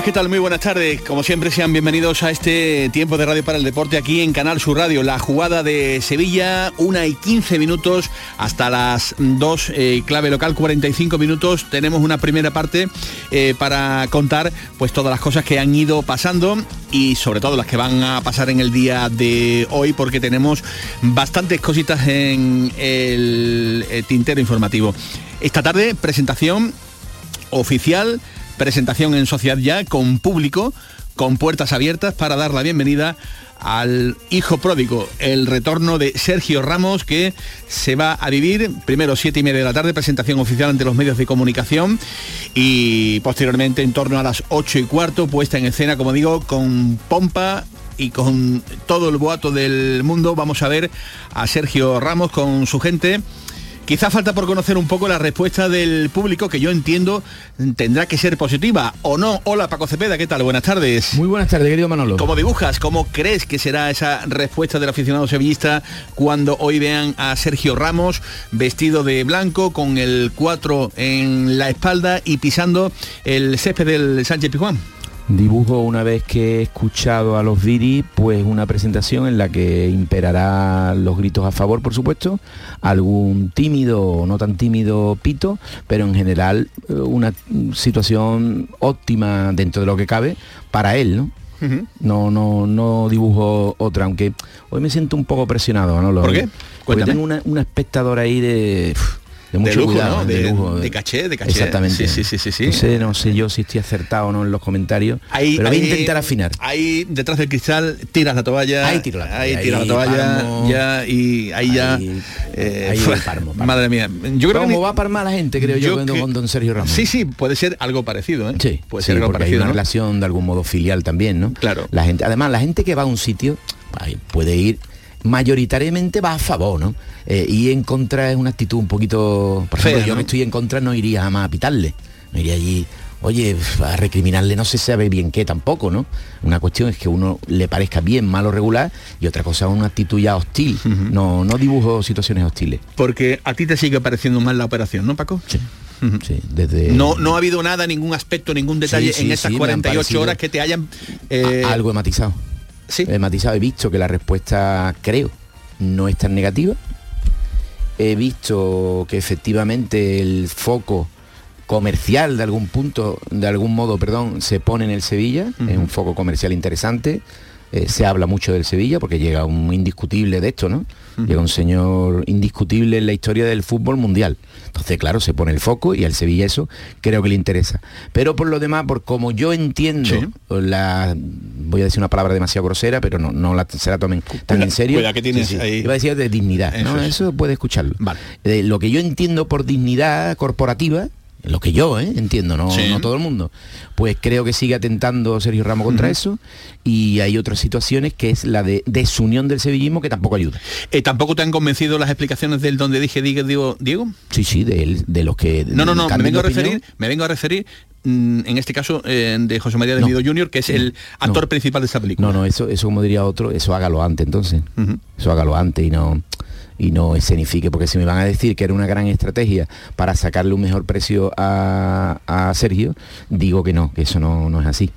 ¿Qué tal? Muy buenas tardes. Como siempre, sean bienvenidos a este tiempo de radio para el deporte aquí en Canal Sur Radio. La jugada de Sevilla, una y 15 minutos hasta las 2, eh, clave local, 45 minutos. Tenemos una primera parte eh, para contar pues todas las cosas que han ido pasando y sobre todo las que van a pasar en el día de hoy porque tenemos bastantes cositas en el eh, tintero informativo. Esta tarde, presentación oficial presentación en Sociedad Ya con público, con puertas abiertas para dar la bienvenida al hijo pródigo, el retorno de Sergio Ramos que se va a vivir primero siete y media de la tarde, presentación oficial ante los medios de comunicación y posteriormente en torno a las ocho y cuarto, puesta en escena, como digo, con pompa y con todo el boato del mundo. Vamos a ver a Sergio Ramos con su gente Quizá falta por conocer un poco la respuesta del público, que yo entiendo tendrá que ser positiva o no. Hola Paco Cepeda, ¿qué tal? Buenas tardes. Muy buenas tardes, querido Manolo. ¿Cómo dibujas? ¿Cómo crees que será esa respuesta del aficionado sevillista cuando hoy vean a Sergio Ramos vestido de blanco, con el 4 en la espalda y pisando el césped del Sánchez Pijuán? Dibujo una vez que he escuchado a los Viri, pues una presentación en la que imperará los gritos a favor, por supuesto, algún tímido o no tan tímido pito, pero en general eh, una situación óptima dentro de lo que cabe para él, ¿no? No, no, no dibujo otra, aunque hoy me siento un poco presionado, ¿no? ¿Por qué? Porque tengo una, una espectadora ahí de de mucho lujo, cuidado, de, de lujo. de caché, de caché. Exactamente. Sí, sí, sí, sí. No sé, no sé yo si estoy acertado o no en los comentarios, Ahí- pero voy a intentar afinar. Ahí detrás del cristal tiras la toalla. Ahí tiro la toalla, Ahí la toalla. parmo. ya, y ahí ya. Ahí- eh, ahí fue- parmo, parmo. Madre mía. Yo creo que ¿Cómo ni- va a parmar la gente, creo yo, yo que- con don Sergio Ramos? Sí, sí, puede ser algo parecido, ¿eh? Sí, puede sí, ser algo hay parecido. una ¿no? relación de algún modo filial también, ¿no? Claro. La gente, además, la gente que va a un sitio ay, puede ir mayoritariamente va a favor, ¿no? Eh, y en contra es una actitud un poquito... Por ejemplo, Fea, yo ¿no? que estoy en contra no iría jamás a pitarle. No iría allí, oye, a recriminarle no se sabe bien qué tampoco, ¿no? Una cuestión es que uno le parezca bien, malo, regular, y otra cosa es una actitud ya hostil. No, no dibujo situaciones hostiles. Porque a ti te sigue pareciendo mal la operación, ¿no, Paco? Sí. Sí, desde... No, no ha habido nada, ningún aspecto, ningún detalle Sí, sí, en han 48 parecido- horas que te hayan... eh, A- algo he matizado. Sí. He matizado, he visto que la respuesta, creo, no es tan negativa. He visto que efectivamente el foco comercial de algún punto, de algún modo, perdón, se pone en el Sevilla, es un foco comercial interesante. Eh, se habla mucho del Sevilla porque llega un indiscutible de esto, ¿no? Llega un señor indiscutible en la historia del fútbol mundial. Entonces, claro, se pone el foco y al Sevilla eso creo que le interesa. Pero por lo demás, por como yo entiendo Sí. la voy a decir una palabra demasiado grosera, pero no, no la, se la tomen tan Cuida- en serio. cuida que tienes ahí- Iba a decir de dignidad, Eso ¿no? es. Eso puede escucharlo. Vale. Eh, lo que yo entiendo por dignidad corporativa, lo que yo ¿eh? entiendo, no, Sí. no todo el mundo, pues creo que sigue atentando Sergio Ramos contra eso y hay otras situaciones que es la de desunión del sevillismo que tampoco ayuda. Eh, ¿Tampoco te han convencido las explicaciones del donde dije Diego? Diego? Sí, sí, de, él- de los que... No, no, no, me vengo a referir, me vengo a referir mm, en este caso eh, de José María de No. Mido Jr., que es el actor No. principal de esta película. No, no, eso, eso como diría otro, eso hágalo antes entonces. Eso hágalo antes y no y no escenifique, porque si me van a decir que era una gran estrategia para sacarle un mejor precio a, Sergio, digo que no, que eso no, no es así.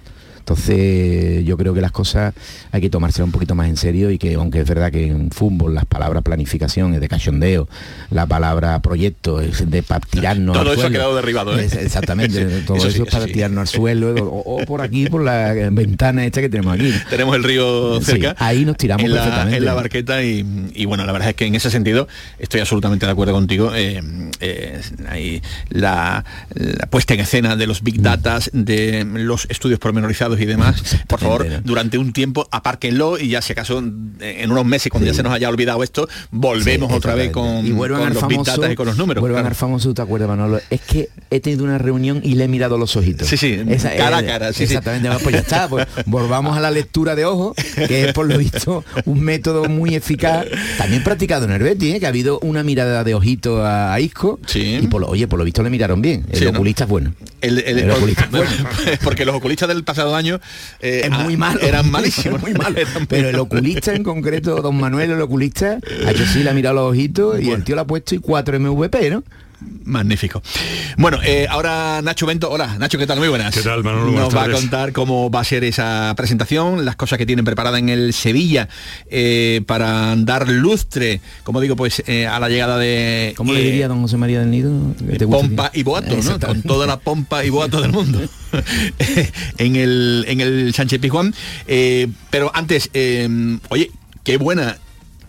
Entonces yo creo que las cosas hay que tomárselas un poquito más en serio y que aunque es verdad que en fútbol las palabras planificación es de cachondeo, la palabra proyecto es de para tirarnos Todo al eso ha quedado derribado, ¿eh? Es- exactamente, Sí, todo eso es para sí. tirarnos al suelo o, o por aquí, por la ventana esta que tenemos aquí. Tenemos el río cerca. ahí nos tiramos en la, perfectamente. en la barqueta y, y bueno, la verdad es que en ese sentido estoy absolutamente de acuerdo contigo. eh, eh, ahí la, la puesta en escena de los big datas, de los estudios pormenorizados y demás, por favor, durante un tiempo apárquenlo y ya si acaso en unos meses, cuando ya se nos haya olvidado esto, volvemos otra vez con, y vuelvan con al los famoso, y con los números. Vuelvan claro. al famoso, ¿te acuerdas, Manolo? Es que he tenido una reunión y le he mirado los ojitos. Sí, sí, cara a cara, sí. Exactamente, pues ya está, pues volvamos a la lectura de ojos, que es por lo visto un método muy eficaz, también practicado en el Betis, ¿eh? que ha habido una mirada de ojito a, a Isco Sí. y por lo, oye, por lo visto le miraron bien. El oculista es bueno. El, el- El oculista. bueno, porque los oculistas del pasado año eh, Es muy ah, malo. eran malísimos. Muy malo. Pero el oculista en concreto, don Manuel, el oculista, ha hecho sí, le ha mirado los ojitos y el tío le ha puesto y 4 MVP, ¿no? Magnífico. Bueno, eh, ahora Nacho Bento. Hola, Nacho, ¿qué tal? Muy buenas. ¿Qué tal, Manolo? Nos Buenas va a contar cómo va a ser esa presentación, las cosas que tienen preparada en el Sevilla eh, para dar lustre, como digo, pues eh, a la llegada de... ¿Cómo le diría don José María del Nido? ¿Qué te pompa y boato, ¿no? Con toda la pompa y boato del mundo en el en el Sánchez Pizjuán. Eh, pero antes, eh, oye, qué buena.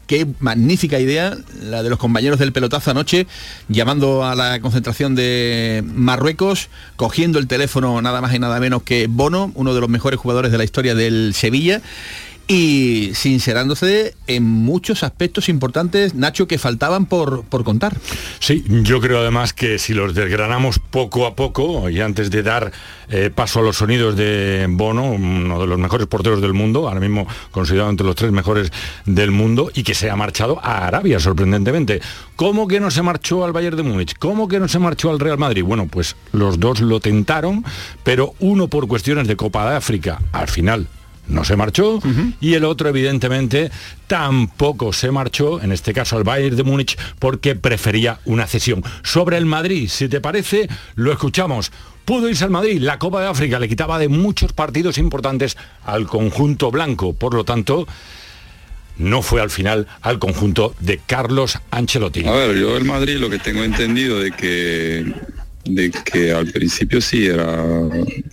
Qué magnífica idea la de los compañeros del pelotazo anoche, llamando a la concentración de Marruecos, cogiendo el teléfono nada más y nada menos que Bono, uno de los mejores jugadores de la historia del Sevilla, y sincerándose en muchos aspectos importantes, Nacho, que faltaban por, por contar. Sí, yo creo además que si los desgranamos poco a poco y antes de dar eh, paso a los sonidos de Bono, uno de los mejores porteros del mundo, ahora mismo considerado entre los tres mejores del mundo y que se ha marchado a Arabia, sorprendentemente. ¿Cómo que no se marchó al Bayern de Múnich? ¿Cómo que no se marchó al Real Madrid? Bueno, pues los dos lo tentaron, pero uno por cuestiones de Copa de África, al final no se marchó y el otro evidentemente tampoco se marchó, en este caso al Bayern de Múnich, porque prefería una cesión. Sobre el Madrid, si te parece, lo escuchamos. Pudo irse al Madrid, la Copa de África le quitaba de muchos partidos importantes al conjunto blanco, por lo tanto, no fue al final al conjunto de Carlos Ancelotti. A ver, yo el Madrid lo que tengo entendido de que de que al principio sí era,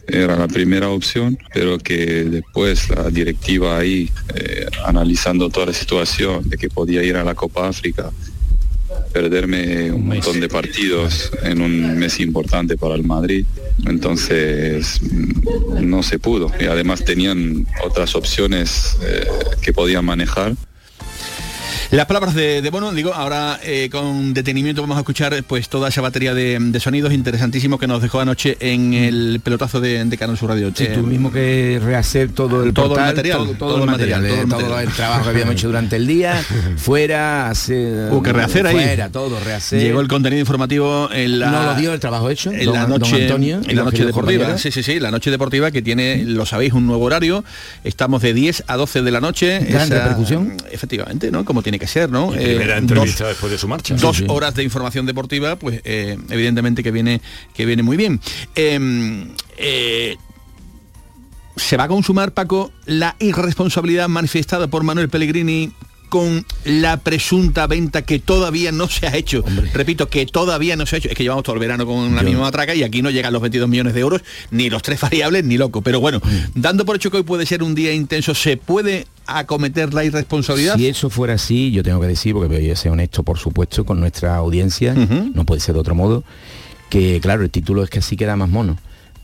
era la primera opción, pero que después la directiva ahí, eh, analizando toda la situación, de que podía ir a la Copa África, perderme un montón de partidos en un mes importante para el Madrid, entonces mm, no se pudo. Y además tenían otras opciones eh, que podían manejar. Las palabras de, de Bono, digo, ahora eh, con detenimiento vamos a escuchar pues toda esa batería de, de sonidos interesantísimos que nos dejó anoche en el pelotazo de, de Canal Sur Radio. Si Eh, tuvimos que rehacer todo el todo el material, todo, todo el material, todo el todo material. el trabajo que habíamos hecho durante el día, fuera, hacer, Hubo que rehacer ahí. fuera, todo, rehacer. Llegó el contenido informativo en la... no lo dio el trabajo hecho, en don- la noche, Antonio, en la noche deportiva, sí, sí, sí, la noche deportiva que tiene, lo sabéis, un nuevo horario. Estamos de 10 a 12 de la noche. Gran repercusión. Efectivamente, ¿no? Como tiene que ser, ¿no? Eh, entrevista dos- después de su marcha. dos sí. horas de información deportiva, pues eh, evidentemente que viene, que viene muy bien. Eh, eh, se va a consumar, Paco, la irresponsabilidad manifestada por Manuel Pellegrini con la presunta venta que todavía no se ha hecho. Repito, que todavía no se ha hecho. Es que llevamos todo el verano con la Yo- misma matraca y aquí no llegan los 22 millones de euros, ni los tres variables, ni loco. Pero bueno, Mm. dando por hecho que hoy puede ser un día intenso, ¿se puede acometer la irresponsabilidad? Si eso fuera así, yo tengo que decir, porque voy a ser honesto, por supuesto, con nuestra audiencia, no puede ser de otro modo, que claro, el título es que así queda más mono.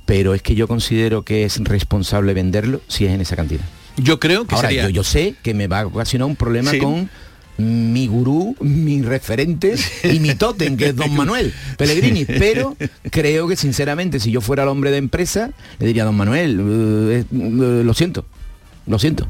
Pero es que yo considero que es responsable venderlo si es en esa cantidad. Yo creo que Ahora, sería... yo, yo sé que me va a ocasionar un problema Sí. con mi gurú, mi referente y mi tótem, que es don Manuel Pellegrini, pero creo que sinceramente si yo fuera el hombre de empresa, le diría a don Manuel, eh, eh, lo siento, lo siento.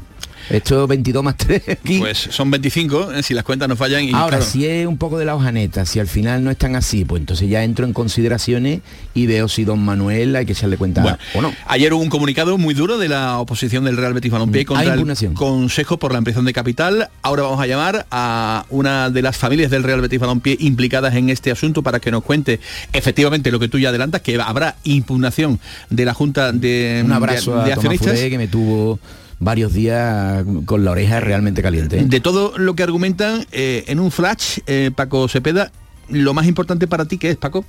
Esto 22 más 3 aquí. Pues son 25, eh, si las cuentas no fallan. Y, Ahora, claro, si es un poco de la hojaneta, si al final no están así, pues entonces ya entro en consideraciones y veo si don Manuel hay que echarle cuenta Bueno, o no. Ayer hubo un comunicado muy duro de la oposición del Real Betis Balompié Mm, contra el. Consejo por la Ampliación de Capital. Ahora vamos a llamar a una de las familias del Real Betis Balompié implicadas en este asunto para que nos cuente efectivamente lo que tú ya adelantas, que habrá impugnación de la Junta de, Un abrazo de- de a Tomás accionistas. Furé, que me tuvo varios días con la oreja realmente caliente. ¿eh? De todo lo que argumentan, eh, en un flash, eh, Paco Cepeda, lo más importante para ti, ¿qué es, Paco?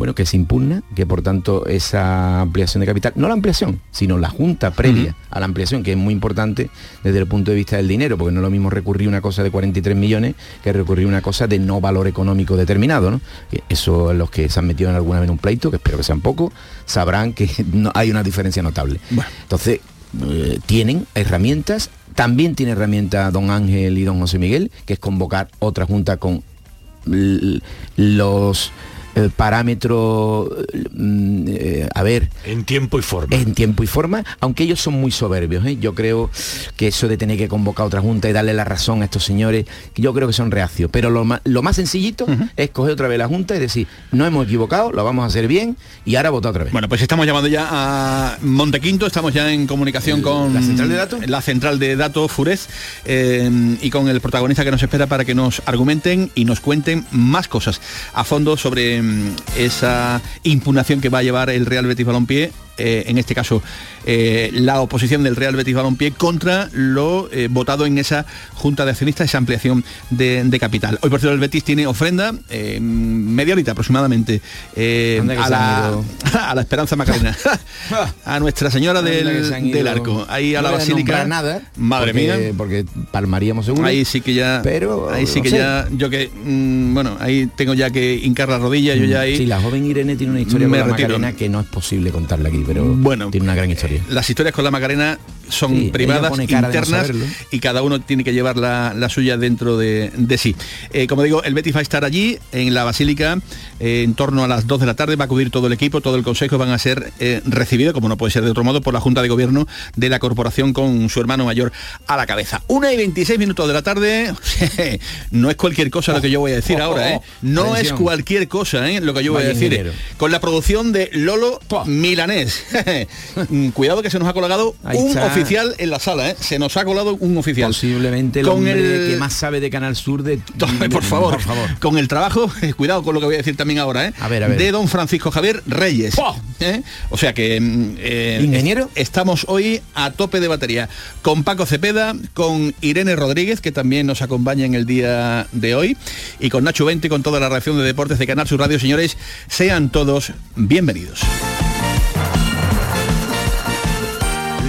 bueno, que se impugna, que por tanto esa ampliación de capital, no la ampliación, sino la junta previa a la ampliación, que es muy importante desde el punto de vista del dinero, porque no es lo mismo recurrir una cosa de 43 millones que recurrir una cosa de no valor económico determinado, ¿no? Eso los que se han metido en alguna vez en un pleito, que espero que sean pocos, sabrán que no, hay una diferencia notable. Entonces, eh, tienen herramientas, también tiene herramienta don Ángel y don José Miguel, que es convocar otra junta con los el parámetro, mm, eh, a ver... En tiempo y forma. En tiempo y forma, aunque ellos son muy soberbios. ¿eh? Yo creo que eso de tener que convocar otra junta y darle la razón a estos señores, yo creo que son reacios. Pero lo más, lo más sencillito es coger otra vez la junta y decir, no hemos equivocado, lo vamos a hacer bien y ahora votar otra vez. Bueno, pues estamos llamando ya a Montequinto, estamos ya en comunicación con... ¿La central de datos? La central de datos Furez eh, y con el protagonista que nos espera para que nos argumenten y nos cuenten más cosas a fondo sobre esa impugnación que va a llevar el Real Betis Balompié eh, en este caso eh, la oposición del Real Betis Balompié contra lo eh, votado en esa Junta de Accionistas, esa ampliación de, capital. Hoy por cierto el Betis tiene ofrenda media horita aproximadamente a la, Esperanza Macarena, a Nuestra Señora del, Arco, ahí a la Basílica. nada, madre mía, porque palmaríamos seguro. Ahí sí que ya, pero ahí sí que ya, yo que, mm, bueno, ahí tengo ya que hincar la rodilla, yo ya ahí. Sí, la joven Irene tiene una historia con la Macarena que no es posible contarla aquí pero bueno, tiene una gran historia. Las historias con la Macarena son privadas, internas y cada uno tiene que llevar la, suya dentro de, sí. Eh, como digo, el Betis va a estar allí en la Basílica eh, en torno a las 2 de la tarde, va a acudir todo el equipo, todo el consejo, van a ser eh, recibidos, como no puede ser de otro modo, por la Junta de Gobierno de la Corporación con su hermano mayor a la cabeza. Una y 26 minutos de la tarde, no es cualquier cosa lo que yo voy a decir ahora, no es cualquier cosa lo que yo voy a decir. Con la producción de Lolo Milanés. Cuidado que se nos ha colgado un oficial en la sala, ¿eh? Se nos ha colado un oficial. Posiblemente el con el que más sabe de Canal Sur de... por favor, por favor. Con el trabajo, cuidado con lo que voy a decir también ahora, ¿eh? A ver, a ver. De don Francisco Javier Reyes. ¿eh? O sea que... Mm, eh, ¿Ingeniero? Estamos hoy a tope de batería. Con Paco Cepeda, con Irene Rodríguez, que también nos acompaña en el día de hoy, y con Nacho Vente, con toda la reacción de deportes de Canal Sur Radio. Señores, sean todos bienvenidos.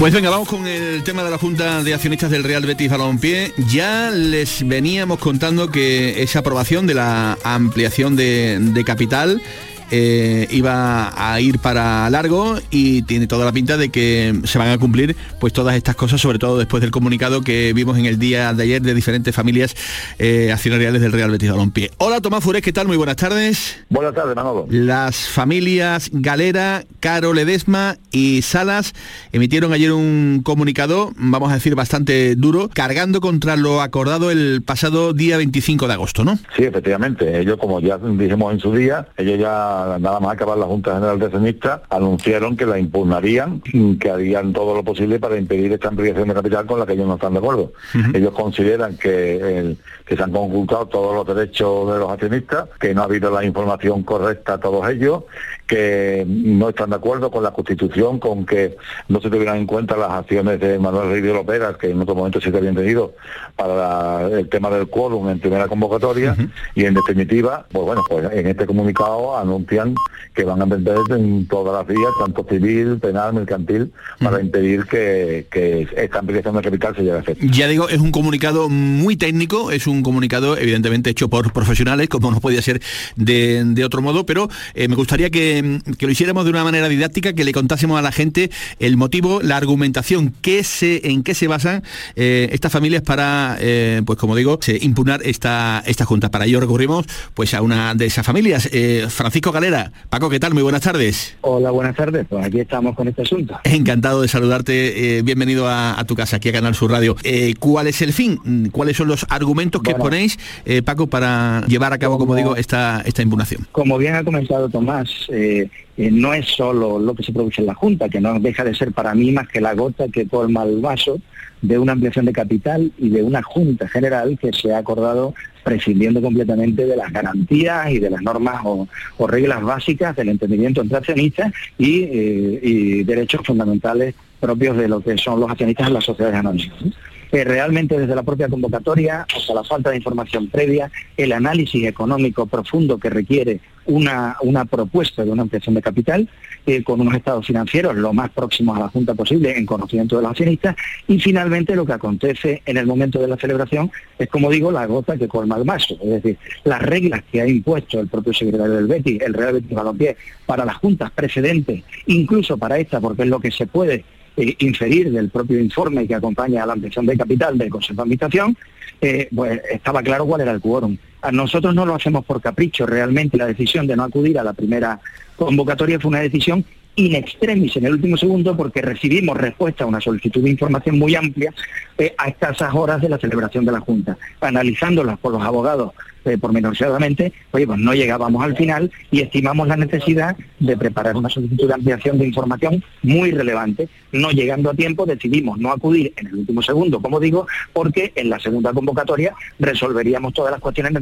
Pues venga, vamos con el tema de la Junta de Accionistas del Real Betis Balompié. Ya les veníamos contando que esa aprobación de la ampliación de, de capital eh, iba a ir para largo y tiene toda la pinta de que se van a cumplir pues todas estas cosas, sobre todo después del comunicado que vimos en el día de ayer de diferentes familias eh, accionariales del Real Betis Balompié. Hola Tomás Furés, ¿qué tal? Muy buenas tardes. Buenas tardes, Manolo. Las familias Galera, Caro Ledesma y Salas emitieron ayer un comunicado, vamos a decir bastante duro, cargando contra lo acordado el pasado día 25 de agosto, ¿no? Sí, efectivamente. Ellos, como ya dijimos en su día, ellos ya la, nada más acabar la Junta General de Accionistas, anunciaron que la impugnarían, que harían todo lo posible para impedir esta ampliación de capital con la que ellos no están de acuerdo. Ellos consideran que, el- que se han conculcado todos los derechos de los accionistas, que no ha habido la información correcta a todos ellos, que no están de acuerdo con la Constitución, con que no se tuvieran en cuenta las acciones de Manuel Rey de Lopera, que en otro momento sí que habían tenido para la- el tema del quórum en primera convocatoria, y en definitiva, pues bueno, pues en este comunicado anuncian que van a emprender en todas las vías, tanto civil, penal, mercantil, para impedir que, que esta ampliación de capital se lleve a efecto. Ya digo, es un comunicado muy técnico, es un comunicado evidentemente hecho por profesionales, como no podía ser de, de otro modo, pero eh, me gustaría que, que lo hiciéramos de una manera didáctica, que le contásemos a la gente el motivo, la argumentación, qué se, en qué se basan eh, estas familias para, eh, pues como digo, se- impugnar esta, esta junta. Para ello recurrimos pues a una de esas familias. Eh, Francisco Galera, Paco, ¿qué tal? Muy buenas tardes. Hola, buenas tardes. Pues aquí estamos con este asunto. Encantado de saludarte, eh, bienvenido a, a tu casa, aquí a Canal Sur Radio. Eh, ¿Cuál es el fin? Mm, ¿Cuáles son los argumentos que Bueno. ponéis, eh, Paco, para llevar a cabo, como Como- digo, esta, esta impugnación? Como bien ha comentado Tomás, eh, eh, no es solo lo que se produce en la Junta, que no deja de ser para mí más que la gota que colma el vaso de una ampliación de capital y de una Junta General que se ha acordado prescindiendo completamente de las garantías y de las normas o, reglas básicas del entendimiento entre accionistas y, eh, y derechos fundamentales propios de lo que son los accionistas en las sociedades anónimas. Eh, realmente desde la propia convocatoria hasta la falta de información previa, el análisis económico profundo que requiere una, una propuesta de una ampliación de capital eh, con unos estados financieros lo más próximos a la Junta posible en conocimiento de los accionistas y finalmente lo que acontece en el momento de la celebración es como digo la gota que colma el vaso, es decir, las reglas que ha impuesto el propio secretario del Betis, el Real Betis Balompié, para las juntas precedentes, incluso para esta, porque es lo que se puede eh, inferir del propio informe que acompaña a la ampliación de capital del Consejo de Administración, eh, pues estaba claro cuál era el quórum. A nosotros no lo hacemos por capricho, realmente la decisión de no acudir a la primera convocatoria fue una decisión in extremis en el último segundo porque recibimos respuesta a una solicitud de información muy amplia eh, a escasas horas de la celebración de la Junta. Analizándolas por los abogados eh, pormenorizadamente, oye, pues no llegábamos al final y estimamos la necesidad de preparar una solicitud de ampliación de información muy relevante. No llegando a tiempo, decidimos no acudir en el último segundo, como digo, porque en la segunda convocatoria resolveríamos todas las cuestiones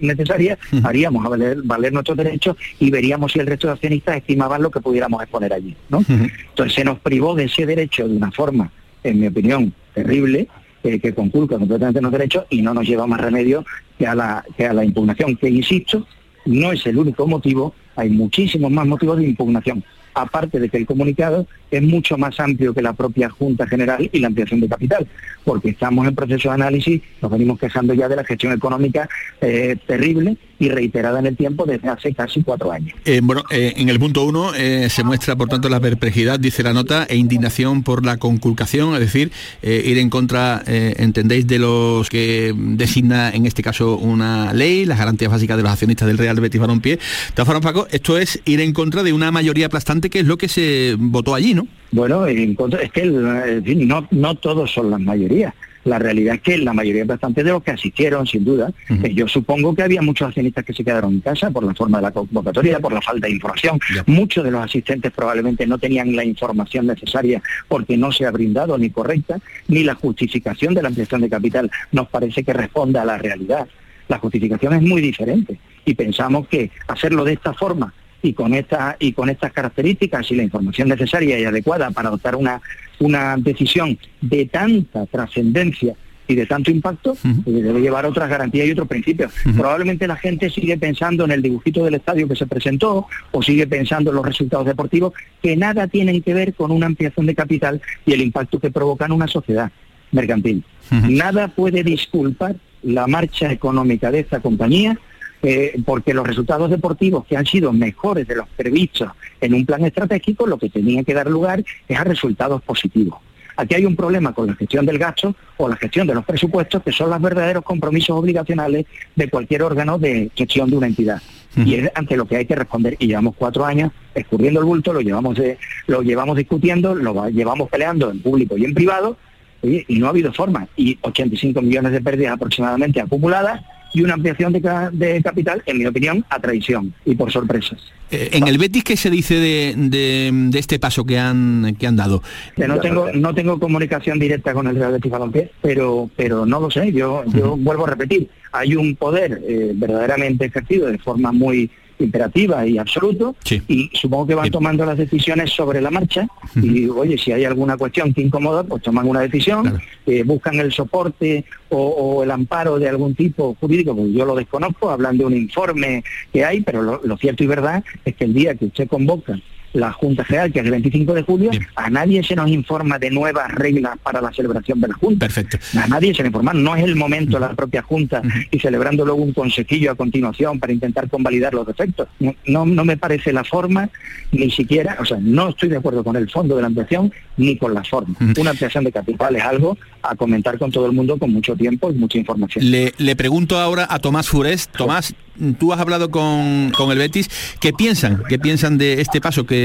necesarias, haríamos a valer, valer nuestros derechos y veríamos si el resto de accionistas estimaban lo que pudiéramos exponer allí. ¿no? Entonces se nos privó de ese derecho de una forma, en mi opinión, terrible, eh, que conculca completamente los derechos y no nos lleva más remedio que a la, que a la impugnación, que insisto, no es el único motivo, hay muchísimos más motivos de impugnación. Aparte de que el comunicado es mucho más amplio que la propia Junta General y la ampliación de capital, porque estamos en proceso de análisis, nos venimos quejando ya de la gestión económica eh, terrible y reiterada en el tiempo desde hace casi cuatro años. Bueno, eh, en el punto uno eh, se muestra, por tanto, la perplejidad, dice la nota, e indignación por la conculcación, es decir, ir en contra, entendéis, de los que designa, en este caso, una ley, las garantías básicas de los accionistas del Real Betis Balompié. De todas Paco, esto es ir en contra de una mayoría aplastante que es lo que se votó allí, ¿no? Bueno, en contra- es que el- en fin, no, no todos son las mayorías. La realidad es que la mayoría bastante de los que asistieron, sin duda, eh, yo supongo que había muchos accionistas que se quedaron en casa por la forma de la convocatoria, por la falta de información. Muchos de los asistentes probablemente no tenían la información necesaria porque no se ha brindado ni correcta, ni la justificación de la ampliación de capital nos parece que responda a la realidad. La justificación es muy diferente y pensamos que hacerlo de esta forma y con esta y con estas características y la información necesaria y adecuada para adoptar una una decisión de tanta trascendencia y de tanto impacto eh, debe llevar otras garantías y otros principios. Probablemente la gente sigue pensando en el dibujito del estadio que se presentó o sigue pensando en los resultados deportivos que nada tienen que ver con una ampliación de capital y el impacto que provoca en una sociedad mercantil. Nada puede disculpar la marcha económica de esta compañía eh, porque los resultados deportivos que han sido mejores de los previstos en un plan estratégico, lo que tenía que dar lugar es a resultados positivos. Aquí hay un problema con la gestión del gasto o la gestión de los presupuestos, que son los verdaderos compromisos obligacionales de cualquier órgano de gestión de una entidad. Y es ante lo que hay que responder. Y llevamos cuatro años escurriendo el bulto, lo llevamos, de- lo llevamos discutiendo, lo va- llevamos peleando en público y en privado, Oye, y no ha habido forma. Y 85 millones de pérdidas aproximadamente acumuladas y una ampliación de, de capital, en mi opinión, a traición y por sorpresas. Eh, en el Betis, ¿qué se dice de, de- de este paso que han, que han dado? No tengo no tengo comunicación directa con el Real Betis Balompié, pero pero no lo sé. Yo yo vuelvo a repetir, hay un poder eh, verdaderamente ejercido de forma muy imperativa y absoluto y supongo que van tomando las decisiones sobre la marcha y oye si hay alguna cuestión que incomoda pues toman una decisión eh, buscan el soporte o, o el amparo de algún tipo jurídico pues yo lo desconozco hablan de un informe que hay pero lo, lo cierto y verdad es que el día que usted convoca la Junta General, que es el 25 de julio, a nadie se nos informa de nuevas reglas para la celebración de la Junta. Perfecto. A nadie se le informa, no es el momento la propia Junta y celebrando luego un consejillo a continuación para intentar convalidar los defectos. No, no, no me parece la forma, ni siquiera, o sea, no estoy de acuerdo con el fondo de la ampliación ni con la forma. Una ampliación de capital es algo a comentar con todo el mundo con mucho tiempo y mucha información. Le, le pregunto ahora a Tomás Furés. Tomás, tú has hablado con, con el Betis. ¿Qué piensan? ¿Qué piensan de este paso que,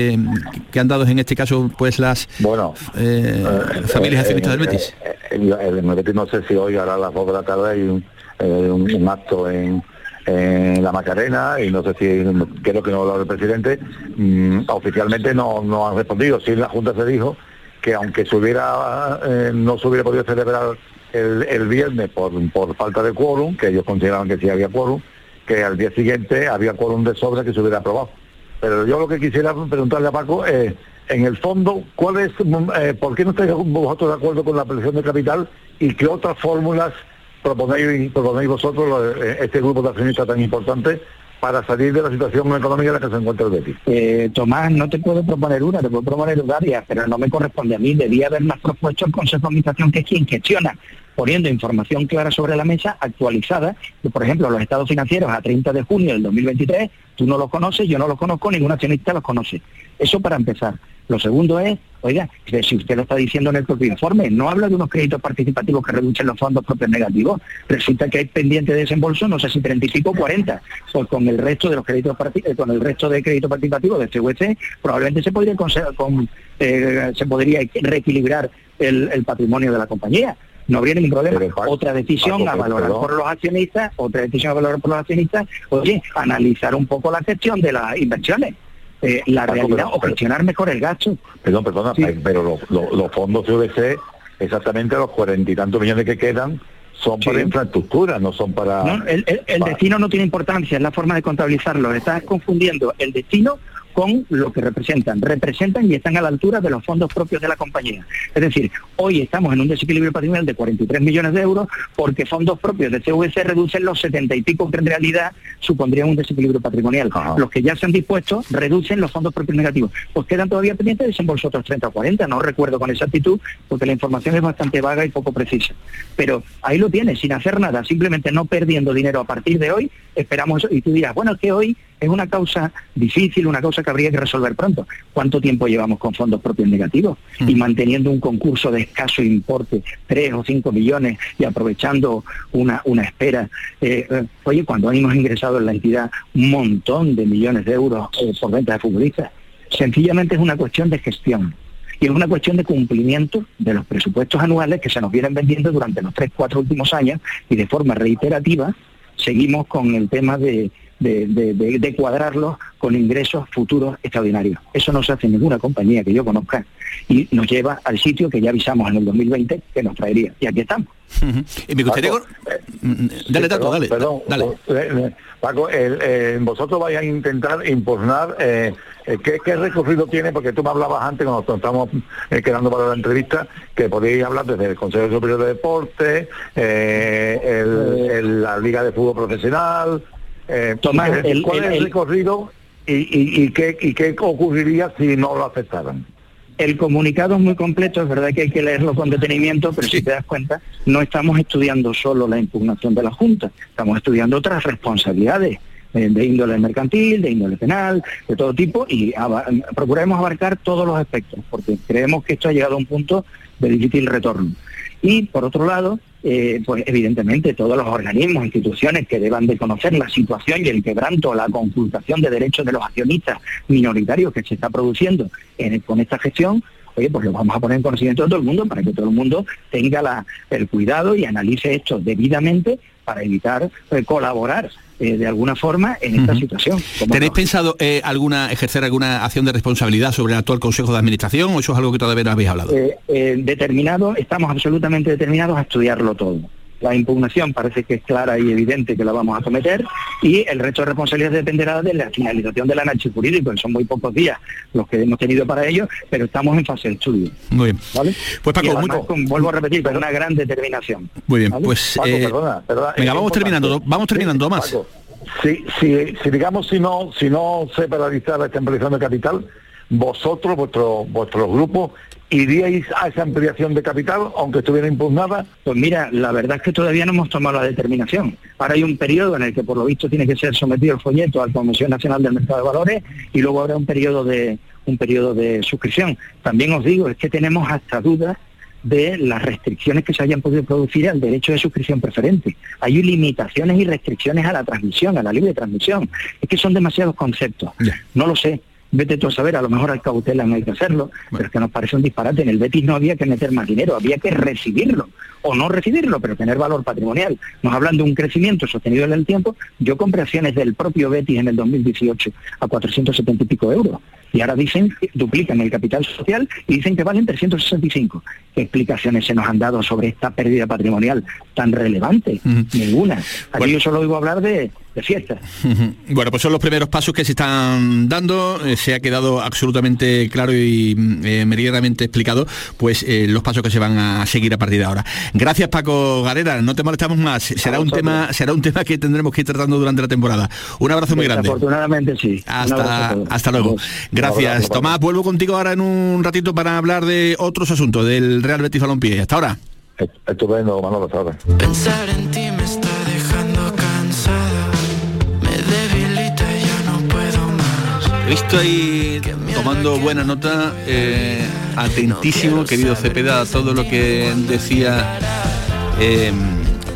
que han dado en este caso pues las bueno, eh, familias accionistas del Betis? Eh, eh, el Betis no sé si hoy a las 2 de la tarde hay un, eh, un- un acto en, en la Macarena y no sé si creo que no lo ha hablado el presidente mm, oficialmente no, no han respondido sí en la Junta se dijo que aunque se hubiera eh, no se hubiera podido celebrar el, el viernes por, por falta de quórum que ellos consideraban que sí había quórum que al día siguiente había quórum de sobra que se hubiera aprobado pero yo lo que quisiera preguntarle a Paco es, en el fondo, ¿cuál es, mm, eh, ¿por qué no estáis vosotros de acuerdo con la presión de capital y qué otras fórmulas proponéis, proponéis vosotros, eh, este grupo de accionistas tan importante, para salir de la situación económica en la que se encuentra el Betis? Eh, Tomás, no te puedo proponer una, te puedo proponer varias, pero no me corresponde a mí. Debía haber más propuesto el Consejo de Administración, que es quien gestiona, poniendo información clara sobre la mesa, actualizada. que, Por ejemplo, los estados financieros a 30 de junio del 2023, tú no los conoces, yo no los conozco, ningún accionista los conoce. Eso para empezar. Lo segundo es, oiga, si usted lo está diciendo en el propio informe, no habla de unos créditos participativos que reducen los fondos propios negativos. Resulta que hay pendiente de desembolso, no sé si 35 o 40. Pues con el resto de los créditos eh, con el resto de créditos participativos de CVC, probablemente se podría con- eh, se podría reequilibrar el patrimonio de la compañía. No habría ningún problema. otra decisión Paco, a valorar perdón. por los accionistas, otra decisión a valorar por los accionistas, oye, analizar un poco la gestión de las inversiones. eh, la Paco, realidad pero- o gestionar mejor el gasto. Perdón, perdona, pero los, los- los fondos CVC, exactamente los cuarenta y tantos millones que quedan, son para infraestructura, no son para... No, el, el- el destino no tiene importancia, es la forma de contabilizarlo. Estás confundiendo el destino con lo que representan. Representan y están a la altura de los fondos propios de la compañía. Es decir, hoy estamos en un desequilibrio patrimonial de 43 millones de euros porque fondos propios de CVC reducen los 70 y pico que en realidad supondrían un desequilibrio patrimonial. Los que ya se han dispuesto reducen los fondos propios negativos. Pues quedan todavía pendientes de desembolso otros 30 o 40, no recuerdo con exactitud porque la información es bastante vaga y poco precisa. Pero ahí lo tienes, sin hacer nada, simplemente no perdiendo dinero a partir de hoy, esperamos eso. Y tú dirás, bueno, es que hoy es una causa difícil, una causa que habría que resolver pronto. ¿Cuánto tiempo llevamos con fondos propios negativos? Y manteniendo un concurso de escaso importe, 3 o 5 millones, y aprovechando una, una espera. Eh, eh, oye, cuando hemos ingresado en la entidad un montón de millones de euros eh, por venta de futbolistas, sencillamente es una cuestión de gestión. Y es una cuestión de cumplimiento de los presupuestos anuales que se nos vienen vendiendo durante los tres, cuatro últimos años y de forma reiterativa seguimos con el tema de, de, de- de- de cuadrarlos con ingresos futuros extraordinarios. Eso no se hace en ninguna compañía que yo conozca y nos lleva al sitio que ya avisamos en el 2020 que nos traería. Y aquí estamos. Y me gustaría... Paco, Mm, Dale, Tato, dale. Perdón, dale. eh, eh, Paco, el, eh, vosotros vais a intentar impugnar eh, eh, ¿qué, qué recorrido tiene, porque tú me hablabas antes cuando nos estamos eh, quedando para la entrevista, que podéis hablar desde el Consejo Superior de Deporte, eh, el- el- la Liga de Fútbol Profesional. Eh, Tomás, el- ¿cuál el- es el el- recorrido y, y- y qué, y qué ocurriría si no lo aceptaran? El comunicado es muy completo, es verdad que hay que leerlo con detenimiento, pero si te das cuenta, no estamos estudiando solo la impugnación de la Junta, estamos estudiando otras responsabilidades de índole mercantil, de índole penal, de todo tipo, y procuraremos abarcar todos los aspectos, porque creemos que esto ha llegado a un punto de difícil retorno. Y por otro lado, eh, pues evidentemente todos los organismos, instituciones que deban de conocer la situación y el quebranto, la conculcación de derechos de los accionistas minoritarios que se está produciendo en- con esta gestión, oye, pues lo vamos a poner en conocimiento de todo el mundo para que todo el mundo tenga el cuidado y analice esto debidamente para evitar eh, colaborar eh, de alguna forma en esta situación. ¿Tenéis no. pensado eh, alguna ejercer alguna acción de responsabilidad sobre el actual Consejo de Administración o eso es algo que todavía no habéis hablado? Eh, eh, determinado, estamos absolutamente determinados a estudiarlo todo. La impugnación parece que es clara y evidente que la vamos a someter y el resto de responsabilidades dependerá de la finalización del análisis jurídico, son muy pocos días los que hemos tenido para ello, pero estamos en fase de estudio. Muy bien. ¿vale? Pues Paco, Y además, muy- con- vuelvo a repetir, con una gran determinación. Muy bien, ¿vale? pues Paco, eh, perdona, perdona, venga, es vamos terminando, vamos terminando más. Paco, si, si, si digamos si no si no se paraliza la ampliación de capital, vosotros, vuestro vuestros grupos, iríais a esa ampliación de capital, aunque estuviera impugnada. Pues mira, la verdad es que todavía no hemos tomado la determinación. Ahora hay un periodo en el que por lo visto tiene que ser sometido el folleto a la Comisión Nacional del Mercado de Valores y luego habrá un periodo de un periodo de suscripción. También os digo, es que tenemos hasta dudas de las restricciones que se hayan podido producir al derecho de suscripción preferente. Hay limitaciones y restricciones a la transmisión, a la libre transmisión. Es que son demasiados conceptos. No lo sé. Vete tú a saber, a lo mejor al cautela no hay que hacerlo, pero es que nos parece un disparate. En el Betis no había que meter más dinero, había que recibirlo o no recibirlo, pero tener valor patrimonial. Nos hablan de un crecimiento sostenido en el tiempo. Yo compré acciones del propio Betis en el 2018 a 470 y pico euros. Y ahora dicen, que duplican el capital social y dicen que valen 365. ¿Qué explicaciones se nos han dado sobre esta pérdida patrimonial tan relevante? Ninguna. Aquí yo solo oigo hablar de, de. Ujú. Bueno, pues son los primeros pasos que se están dando. Eh, se ha quedado absolutamente claro y mm, eh, meridianamente explicado, pues eh, los pasos que se van a seguir a partir de ahora. Gracias, Paco Garera. No te molestamos más. Será un tema, será un tema que tendremos que ir tratando durante la temporada. Un abrazo muy grande. Desafortunadamente sí. Hasta, luego. Gracias, abrazo. Tomás. Vuelvo contigo ahora en un ratito para hablar de otros asuntos del Real Betis Balompié. Hasta ahora. Estupendo, Manolo, hasta ahora. Pensar en ti me está visto ahí tomando buena nota, eh, atentísimo, querido Cepeda, a todo lo que decía eh,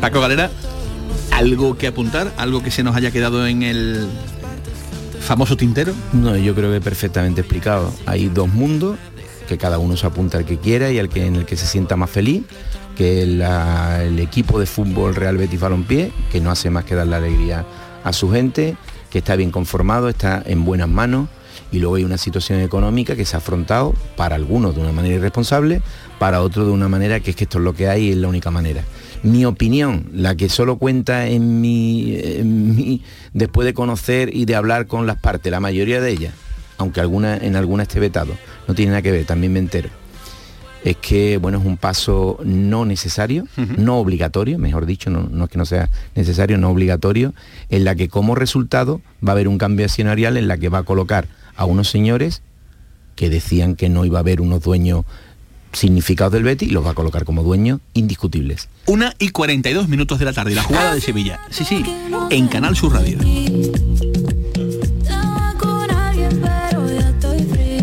Paco Galera. ¿Algo que apuntar? ¿Algo que se nos haya quedado en el famoso tintero? No, yo creo que perfectamente explicado. Hay dos mundos, que cada uno se apunta al que quiera y al que en el que se sienta más feliz, que el equipo de fútbol Real Betis Balompié, que no hace más que dar la alegría a su gente, que está bien conformado, está en buenas manos. Y luego hay una situación económica que se ha afrontado para algunos de una manera irresponsable, para otros de una manera que es que esto es lo que hay y es la única manera. Mi opinión, la que solo cuenta en en mi- después de conocer y de hablar con las partes, la mayoría de ellas, aunque alguna, en alguna esté vetado, no tiene nada que ver, también me entero. Es que bueno, es un paso no necesario, no obligatorio, mejor dicho, no, no es que no sea necesario, no obligatorio, en la que como resultado va a haber un cambio accionarial en la que va a colocar a unos señores que decían que no iba a haber unos dueños significados del Betis y los va a colocar como dueños indiscutibles. Una y 42 minutos de la tarde, la jugada de Sevilla. Sí, sí, en Canal Sur Radio.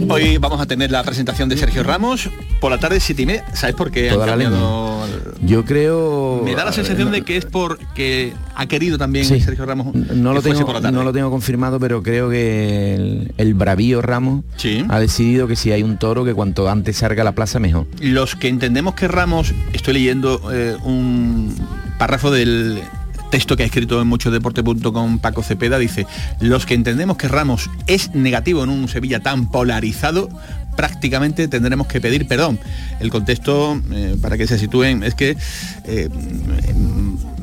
Hoy vamos a tener la presentación de Sergio Ramos por la tarde siete y media. ¿Sabes por qué han Toda la cambiado? Yo creo... Me da la sensación de que es porque ha querido también Sí. Sergio Ramos no lo, tengo, por la tarde. no lo tengo confirmado, pero creo que el, el bravío Ramos Sí. ha decidido que si hay un toro, que cuanto antes salga a la plaza mejor. Los que entendemos que Ramos, estoy leyendo eh, un párrafo del texto que ha escrito en muchodeporte.com Paco Cepeda, dice, los que entendemos que Ramos es negativo en un Sevilla tan polarizado, prácticamente tendremos que pedir perdón. El contexto, eh, para que se sitúen, es que eh,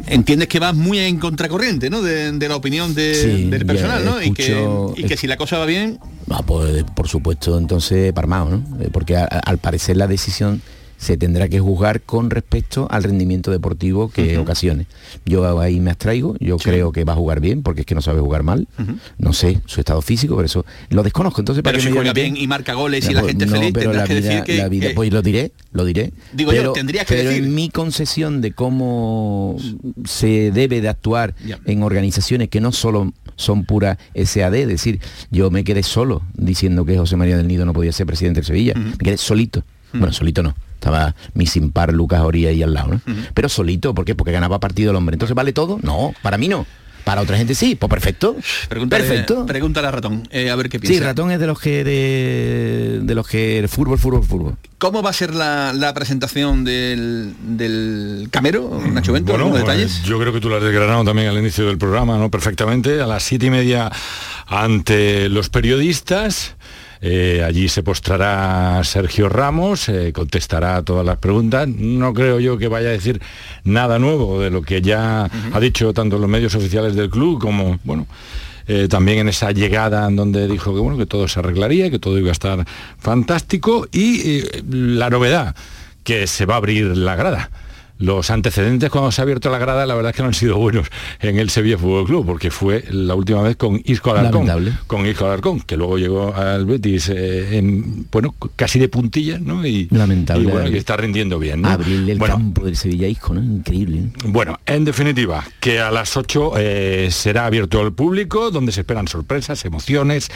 entiendes que vas muy en contracorriente ¿no? de, de la opinión de- Sí, del personal, ¿no? Y que, escucho- y que si la cosa va bien, Ah, pues, por supuesto, entonces parmado, ¿no? Eh, Porque a- a- al parecer la decisión se tendrá que juzgar con respecto al rendimiento deportivo que ocasione. Yo ahí me abstraigo, yo creo que va a jugar bien, porque es que no sabe jugar mal. No sé su estado físico, pero eso lo desconozco. Entonces, ¿para pero qué si juega bien y marca goles y la pues, gente no, feliz, pero tendrás la que vida, decir que... la vida- que- pues lo diré, lo diré. Digo yo, pero, tendrías que pero decir. en mi concesión de cómo se debe de actuar en organizaciones que no solo son pura SAD, es decir, yo me quedé solo diciendo que José María del Nido no podía ser presidente de Sevilla, me quedé solito. Bueno, solito no. Estaba mi sin par Lucas Oría ahí al lado, ¿no? Pero solito, ¿por qué? Porque ganaba partido el hombre. Entonces, ¿vale todo? No, para mí no. Para otra gente sí, pues perfecto. Pregúntale, perfecto. Pregúntale a Ratón, eh, a ver qué piensa. Sí, ratón es de los que de, de los que el fútbol, fútbol, fútbol. ¿Cómo va a ser la, la presentación del, del camero, Nacho Bento? Bueno, ¿Algunos pues, detalles? yo creo que tú lo has desgranado también al inicio del programa, ¿no? Perfectamente. A las siete y media ante los periodistas. Eh, allí se postrará Sergio Ramos, eh, contestará todas las preguntas. No creo yo que vaya a decir nada nuevo de lo que ya ha dicho tanto los medios oficiales del club como, bueno, eh, también en esa llegada en donde dijo que bueno que todo se arreglaría, que todo iba a estar fantástico y eh, la novedad que se va a abrir la grada. Los antecedentes cuando se ha abierto la grada, la verdad es que no han sido buenos en el Sevilla Fútbol Club, porque fue la última vez con Isco Alarcón, Lamentable. con Isco Alarcón, que luego llegó al Betis, eh, en, bueno, casi de puntillas, ¿no? Y, Lamentable. y bueno, y está rindiendo bien, ¿no? Abrirle el Bueno, campo del Sevilla Isco, ¿no? Increíble. ¿eh? bueno, en definitiva, que a las 8 eh, será abierto al público, donde se esperan sorpresas, emociones,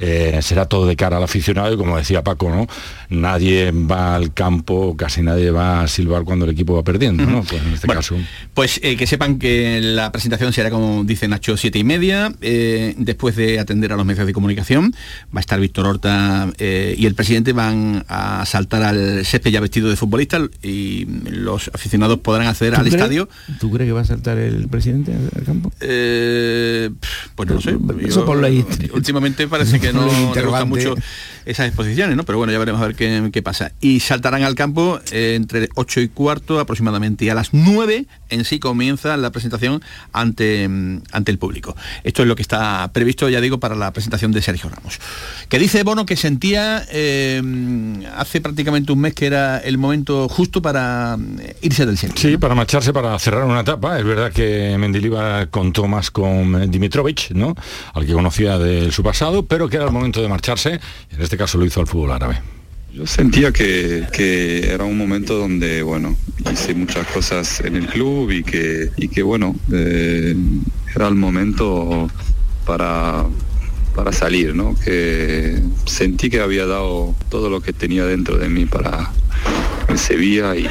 eh, será todo de cara al aficionado y como decía Paco, ¿no? Nadie va al campo, casi nadie va a silbar cuando el equipo va perdiendo, ¿no? Pues en este Bueno, caso. Pues eh, que sepan que la presentación será, como dice Nacho, siete y media. eh, después de atender a los medios de comunicación, va a estar Víctor Horta eh, y el presidente van a saltar al césped ya vestido de futbolista y los aficionados podrán acceder ¿Tú al crees- estadio. ¿Tú crees que va a saltar el presidente al campo? Pues no lo sé. Eso Yo- ponlo ahí. Últimamente parece que no le interrogante. mucho esas exposiciones, ¿no? Pero bueno, ya veremos a ver qué, qué pasa. Y saltarán al campo entre 8 y cuarto aproximadamente. Y a las 9 en sí comienza la presentación ante, mm, ante el público. Esto es lo que está previsto, ya digo, para la presentación de Sergio Ramos. Que dice Bono que sentía eh, hace prácticamente un mes que era el momento justo para eh, irse del Sevilla. Sí, para marcharse, para cerrar una etapa. Es verdad que Mendilibar contó más con Dimitrovic, ¿no? Al que conocía de su pasado, pero que era el momento de marcharse. En este caso lo hizo al fútbol árabe. Yo sentía que, que era un momento donde, bueno, hice muchas cosas en el club y que, y que bueno, eh, era el momento para, para salir, ¿no? Que sentí que había dado todo lo que tenía dentro de mí para el Sevilla y,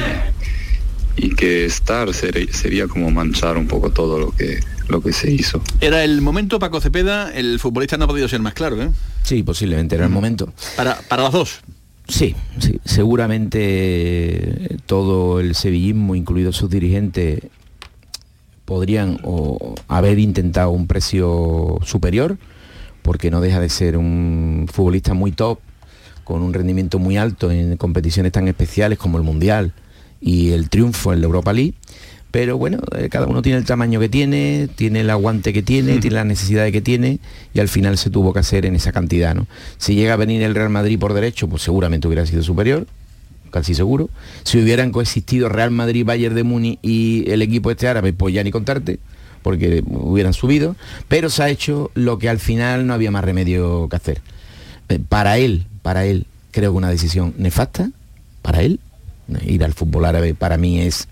y que estar ser- sería como manchar un poco todo lo que, lo que se hizo. Era el momento, Paco Cepeda, el futbolista no ha podido ser más claro, ¿eh? Sí, posiblemente era el momento. Para, para las dos. Sí, seguramente eh, todo el sevillismo, incluidos sus dirigentes, podrían o haber intentado un precio superior, porque no deja de ser un futbolista muy top, con un rendimiento muy alto en competiciones tan especiales como el Mundial y el triunfo en la Europa League. Pero bueno, eh, cada uno tiene el tamaño que tiene, tiene el aguante que tiene, tiene las necesidades que tiene y al final se tuvo que hacer en esa cantidad. ¿no? Si llega a venir el Real Madrid por derecho, pues seguramente hubiera sido superior, casi seguro. Si hubieran coexistido Real Madrid, Bayern de Muni y el equipo este árabe, pues ya ni contarte, porque hubieran subido. Pero se ha hecho lo que al final no había más remedio que hacer. Eh, Para él, para él, creo que una decisión nefasta, para él, ir al fútbol árabe para mí es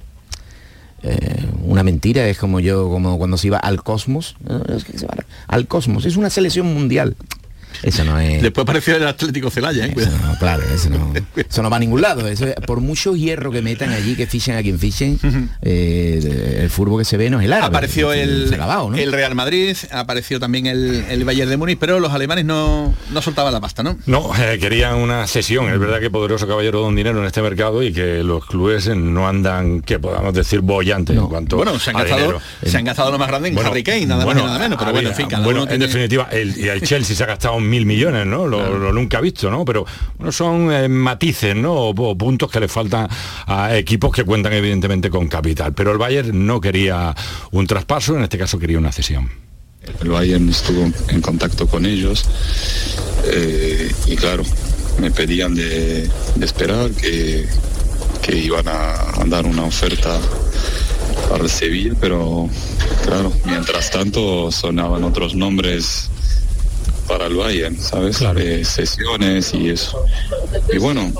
eh, una mentira, es como yo, como cuando se iba al Cosmos, al Cosmos, es una selección mundial. Eso no es... Después apareció el Atlético Celaya, ¿eh? Eso no, claro, eso no, eso no va a ningún lado. Eso es- por mucho hierro que metan allí, que fichen a quien fichen, eh, el fútbol que se ve no es el árabe. Apareció el, ha acabado, ¿no? el Real Madrid, apareció también el, el Bayern de Múnich, pero los alemanes no, no soltaban la pasta, ¿no? No, eh, querían una cesión. Es verdad que poderoso caballero don dinero en este mercado y que los clubes no andan, que podamos decir, bollantes en cuanto Bueno, se han, a gastado, dinero. se han gastado lo más grande en Bueno, Harry Kane, nada bueno, más y nada menos, pero bueno, en fin, cada bueno, uno en tiene- definitiva, el, y el Chelsea se ha gastado mil millones, ¿no? Lo, lo nunca visto, ¿no? Pero bueno, son eh, matices, ¿no? O, o puntos que le faltan a equipos que cuentan evidentemente con capital. Pero el Bayern no quería un traspaso, en este caso quería una cesión. El Bayern estuvo en contacto con ellos eh, y claro, me pedían de, de esperar que, que iban a, a dar una oferta para el Sevilla, pero claro, mientras tanto sonaban otros nombres para el Bayern, ¿sabes? De sesiones y eso. Y bueno,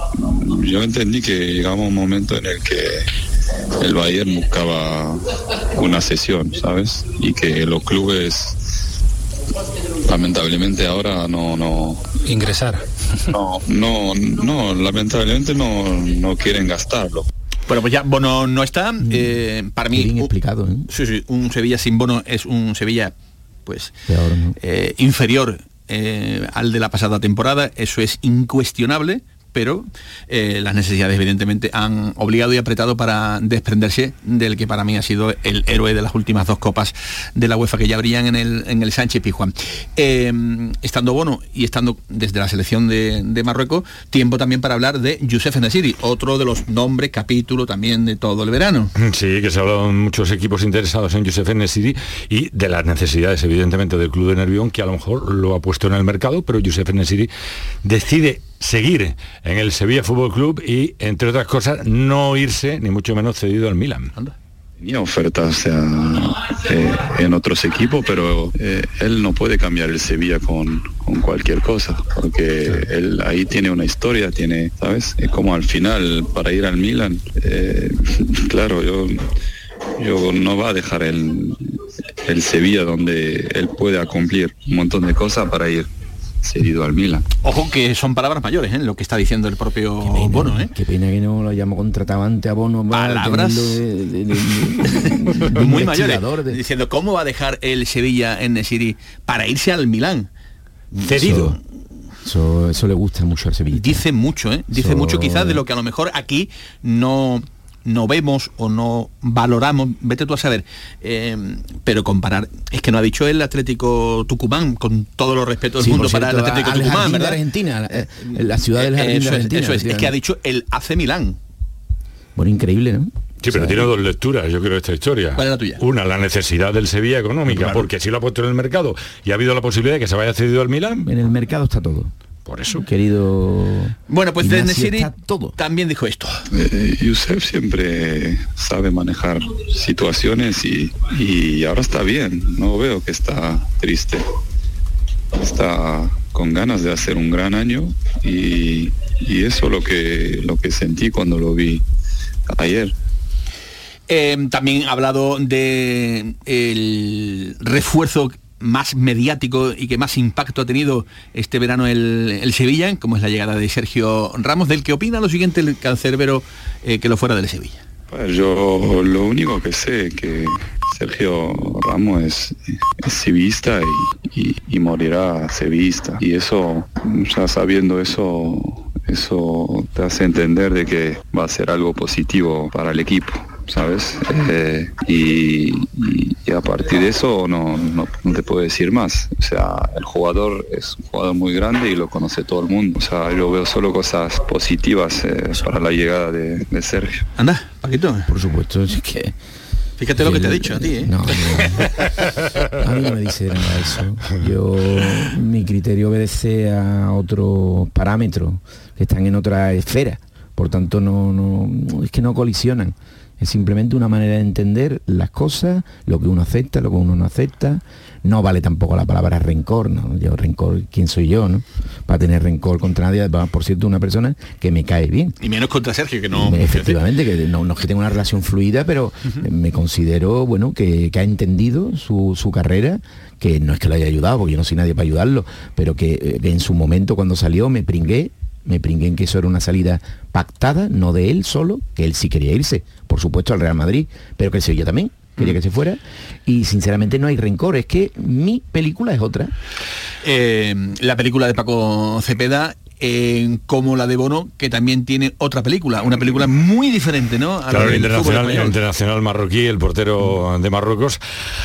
yo entendí que llegaba un momento en el que el Bayern buscaba una sesión, ¿sabes? Y que los clubes lamentablemente ahora no no ingresar no no no lamentablemente no no quieren gastarlo Bueno, pues ya Bono no está. eh, para mí. Bien un- explicado, ¿eh? Sí, sí, un Sevilla sin Bono es un Sevilla, pues, eh, inferior eh, al de la pasada temporada. Eso es incuestionable. Pero eh, las necesidades evidentemente han obligado y apretado para desprenderse del que para mí ha sido el héroe de las últimas dos copas de la UEFA que ya brillan en el, en el Sánchez Pizjuán. Eh, estando Bono y estando desde la selección de, Marruecos, tiempo también para hablar de Youssef Nesiri, otro de los nombres, capítulo también de todo el verano. Sí, que se ha hablado muchos equipos interesados en Josef Nesiri y de las necesidades, evidentemente, del club de Nervión, que a lo mejor lo ha puesto en el mercado, pero Josef Nesiri decide seguir en el Sevilla Fútbol Club y, entre otras cosas, no irse, ni mucho menos cedido al Milan. Tenía ofertas eh, en otros equipos, pero eh, él no puede cambiar el Sevilla con, con cualquier cosa, porque él ahí tiene una historia, tiene, ¿sabes? Es como al final, para ir al Milan, eh, claro, yo, yo no va a dejar el, el Sevilla donde él pueda cumplir un montón de cosas para ir cedido al Milan. Ojo que son palabras mayores, ¿eh? lo que está diciendo el propio Bono. ¿eh? Qué pena que no lo hayamos contratado antes a Bono. Palabras tenerlo de- de- de- de muy mayores, de- diciendo cómo va a dejar el Sevilla en Nesiri para irse al Milán. Eso, eso, eso le gusta mucho al Sevilla. Dice mucho, ¿eh? Dice mucho quizás de lo que a lo mejor aquí no no vemos o no valoramos, vete tú a saber, Eh, pero comparar, es que no ha dicho el Atlético Tucumán, con todo los respeto del Sí, mundo para el Atlético Tucumán, jardín de ¿verdad? Argentina, eh, la ciudad del Eh, jardín de eso es, Argentina, eso es, es que ha dicho el AC Milán. Bueno, increíble, ¿no? Sí, pero tiene dos lecturas, yo creo, esta historia. ¿Cuál es la tuya? Una, la necesidad del Sevilla económica, Claro. porque si lo ha puesto en el mercado y ha habido la posibilidad de que se vaya cedido al Milan, En el mercado está todo. Por eso. Querido. Bueno, pues Nesiri todo. también dijo esto. Eh, Youssef siempre sabe manejar situaciones y, y ahora está bien, no veo que está triste. Está con ganas de hacer un gran año y, y eso lo que, lo que sentí cuando lo vi ayer. Eh, también ha hablado de el refuerzo más mediático y que más impacto ha tenido este verano el, el Sevilla, como es la llegada de Sergio Ramos, del que opina lo siguiente el cancerbero eh, que lo fuera del Sevilla. Pues yo lo único que sé es que Sergio Ramos es, es sevillista y, y- morirá sevillista. Y eso, ya sabiendo eso, eso te hace entender de que va a ser algo positivo para el equipo. ¿Sabes? Eh, y- y a partir de eso no, no, no te puedo decir más. O sea, el jugador es un jugador muy grande y lo conoce todo el mundo. O sea, yo veo solo cosas positivas eh, para la llegada de, de Sergio. Anda, Paquito. Por supuesto, es que. Fíjate lo que te he dicho a ti, ¿eh? No, no. a mí no me dice nada eso. Yo, mi criterio obedece a otros parámetros que están en otra esfera. Por tanto, no, no, es que no colisionan. Es simplemente una manera de entender las cosas, lo que uno acepta, lo que uno no acepta. No vale tampoco la palabra rencor, ¿no? Yo rencor, ¿quién soy yo, no? Para tener rencor contra nadie, por cierto, una persona que me cae bien. Y menos contra Sergio, que no... Efectivamente, que no, no es que tenga una relación fluida, pero me considero, bueno, que, que ha entendido su, su carrera, que no es que lo haya ayudado, porque yo no soy nadie para ayudarlo, pero que, eh, que en su momento cuando salió me pringué, me pringué en que eso era una salida pactada, no de él solo, que él sí quería irse, por supuesto al Real Madrid, pero que el Sevilla también quería que se fuera. Y sinceramente no hay rencor es que mi película es otra. Eh, la película de Paco Cepeda eh, como la de Bono, que también tiene otra película, una película muy diferente, ¿no? A la Claro, el internacional, internacional marroquí, el portero de Marruecos,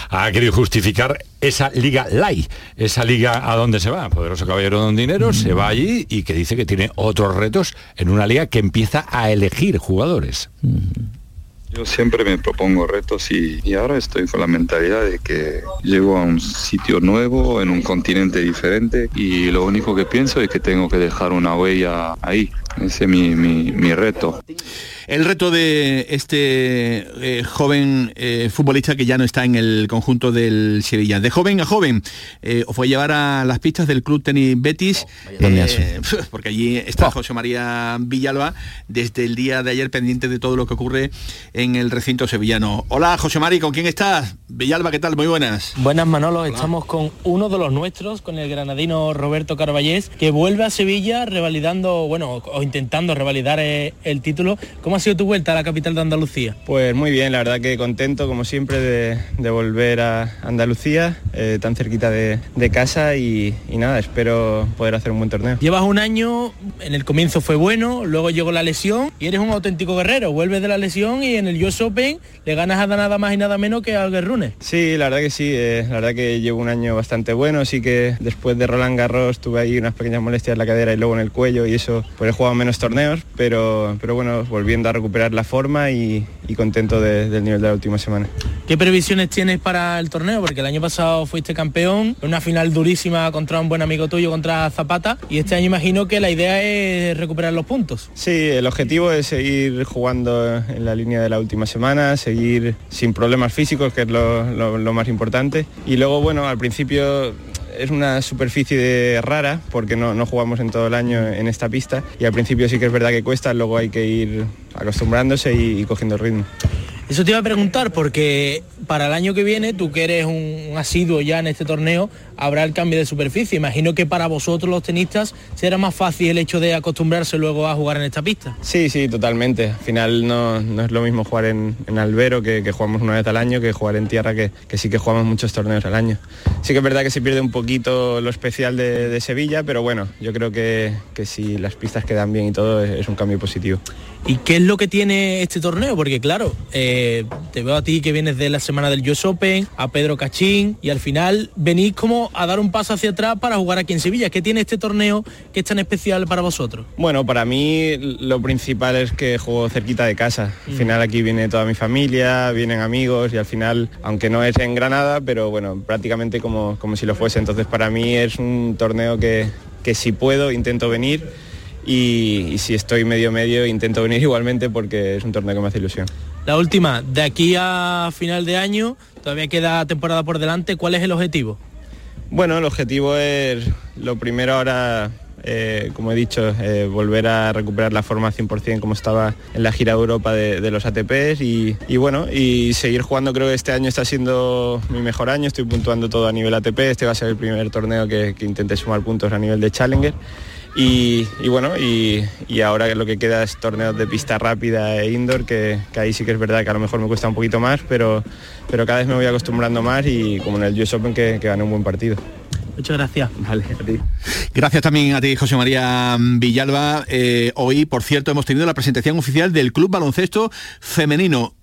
ha querido justificar esa liga light, esa liga a donde se va, poderoso caballero don dinero, se va allí y que dice que tiene otros retos en una liga que empieza a elegir jugadores. Yo siempre me propongo retos y, y ahora estoy con la mentalidad de que llego a un sitio nuevo, en un continente diferente y lo único que pienso es que tengo que dejar una huella ahí. Ese es mi, mi- mi reto. El reto de este eh, joven eh, futbolista que ya no está en el conjunto del Sevilla. De joven a joven, eh, os fue a llevar a las pistas del Club Tenis Betis, eh, porque allí está José María Villalba desde el día de ayer pendiente de todo lo que ocurre en el recinto sevillano. Hola José María, ¿con quién estás? Villalba, ¿qué tal? Muy buenas. Buenas Manolo, estamos con uno de los nuestros, con el granadino Roberto Carballés, que vuelve a Sevilla revalidando, bueno, o intentando revalidar eh, el título. ¿Cómo ¿Cómo ha sido tu vuelta a la capital de Andalucía? Pues muy bien, la verdad que contento como siempre de, de volver a Andalucía, eh, tan cerquita de, de casa y, y nada, espero poder hacer un buen torneo. Llevas un año, en el comienzo fue bueno, luego llegó la lesión y eres un auténtico guerrero. Vuelves de la lesión y en el US Open le ganas a nada más y nada menos que al Guerrune. Sí, la verdad que sí, eh, la verdad que llevo un año bastante bueno, así que después de Roland Garros tuve ahí unas pequeñas molestias en la cadera y luego en el cuello y eso, pues he jugado menos torneos, pero, pero bueno, volviendo a recuperar la forma y, contento de- del nivel de la última semana. ¿Qué previsiones tienes para el torneo? Porque el año pasado fuiste campeón, una final durísima contra un buen amigo tuyo, contra Zapata, y este año imagino que la idea es recuperar los puntos. Sí, el objetivo es seguir jugando en la línea de la última semana, seguir sin problemas físicos, que es lo, más importante. Y luego, bueno, al principio es una superficie rara porque no, no jugamos en todo el año en esta pista y al principio sí que es verdad que cuesta, luego hay que ir acostumbrándose y, y cogiendo ritmo. Eso te iba a preguntar porque para el año que viene, tú que eres un, asiduo ya en este torneo, habrá el cambio de superficie. Imagino que para vosotros los tenistas será más fácil el hecho de acostumbrarse luego a jugar en esta pista. Sí, sí, totalmente. Al final no, no es lo mismo jugar en, en Albero, que, que jugamos una vez al año, que jugar en tierra, que, que sí que jugamos muchos torneos al año. Sí que es verdad que se pierde un poquito lo especial de, de Sevilla, pero bueno, yo creo que, que si las pistas quedan bien y todo, es, es un cambio positivo. ¿Y qué es lo que tiene este torneo? Porque claro, eh, te veo a ti que vienes de la semana del US Open, a Pedro Cachín, y al final venís como a dar un paso hacia atrás para jugar aquí en Sevilla. ¿Qué tiene este torneo que es tan especial para vosotros? Bueno, para mí lo principal es que juego cerquita de casa. Al Mm. final aquí viene toda mi familia, vienen amigos y al final, aunque no es en Granada, pero bueno, prácticamente como, como si lo fuese. Entonces para mí es un torneo que, que si puedo intento venir y, y si estoy medio medio intento venir igualmente porque es un torneo que me hace ilusión. La última, de aquí a final de año, todavía queda temporada por delante, ¿cuál es el objetivo? Bueno, el objetivo es lo primero ahora, eh, como he dicho, eh, volver a recuperar la forma 100% como estaba en la gira de Europa de, los ATPs y, y bueno, y seguir jugando. Creo que este año está siendo mi mejor año, estoy puntuando todo a nivel ATP, este va a ser el primer torneo que, que intente sumar puntos a nivel de Challenger. Y, y bueno, y, y ahora lo que queda es torneos de pista rápida e indoor, que, que ahí sí que es verdad que a lo mejor me cuesta un poquito más, pero, pero cada vez me voy acostumbrando más y como en el US Open que, que gané un buen partido. Muchas gracias. Vale, a ti. Gracias también a ti, José María Villalba. Eh, hoy, por cierto, hemos tenido la presentación oficial del Club Baloncesto Femenino.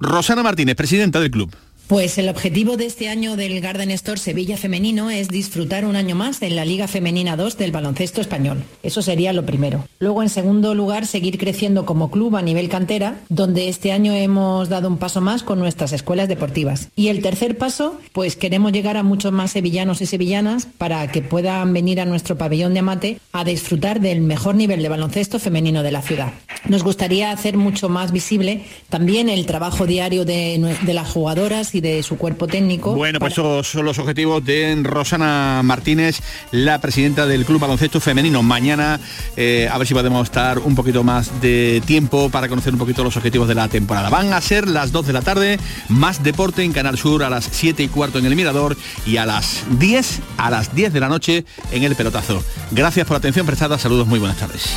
Rosana Martínez, presidenta del club. Pues el objetivo de este año del Garden Store Sevilla Femenino es disfrutar un año más en la Liga Femenina 2 del baloncesto español. Eso sería lo primero. Luego, en segundo lugar, seguir creciendo como club a nivel cantera, donde este año hemos dado un paso más con nuestras escuelas deportivas. Y el tercer paso, pues queremos llegar a muchos más sevillanos y sevillanas para que puedan venir a nuestro pabellón de Amate a disfrutar del mejor nivel de baloncesto femenino de la ciudad. Nos gustaría hacer mucho más visible también el trabajo diario de, de las jugadoras y de su cuerpo técnico. Bueno, pues esos son los objetivos de Rosana Martínez, la presidenta del Club Baloncesto Femenino. Mañana eh, a ver si podemos estar un poquito más de tiempo para conocer un poquito los objetivos de la temporada. Van a ser las 2 de la tarde, más deporte en Canal Sur a las 7 y cuarto en el Mirador y a las 10, a las 10 de la noche en el Pelotazo. Gracias por la atención prestada, saludos, muy buenas tardes.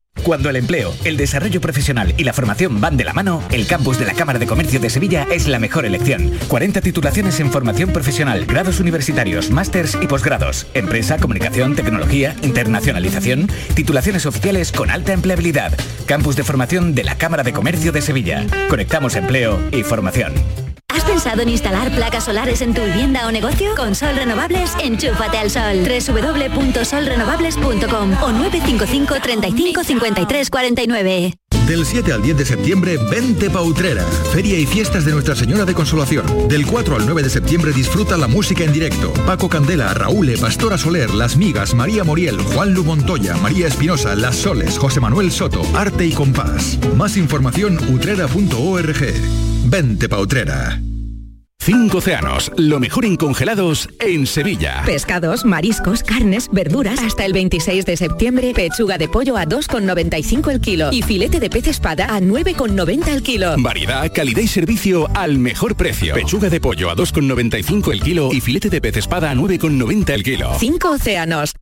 Cuando el empleo, el desarrollo profesional y la formación van de la mano, el campus de la Cámara de Comercio de Sevilla es la mejor elección. 40 titulaciones en formación profesional, grados universitarios, másters y posgrados, empresa, comunicación, tecnología, internacionalización, titulaciones oficiales con alta empleabilidad. Campus de formación de la Cámara de Comercio de Sevilla. Conectamos empleo y formación. ¿Has pensado en instalar placas solares en tu vivienda o negocio? Con Sol Renovables, enchúfate al sol. www.solrenovables.com o 955 35 53 49. Del 7 al 10 de septiembre, vente pa Utrera. Feria y fiestas de Nuestra Señora de Consolación. Del 4 al 9 de septiembre disfruta la música en directo. Paco Candela, Raúl, Pastora Soler, Las Migas, María Moriel, Juan Lu Montoya, María Espinosa, Las Soles, José Manuel Soto, Arte y Compás. Más información utrera.org. Vente pa Utrera. Cinco océanos, lo mejor en congelados en Sevilla. Pescados, mariscos, carnes, verduras. Hasta el 26 de septiembre, pechuga de pollo a 2,95 el kilo y filete de pez espada a 9,90 el kilo. Variedad, calidad y servicio al mejor precio. Pechuga de pollo a 2,95 el kilo y filete de pez espada a 9,90 el kilo. Cinco océanos,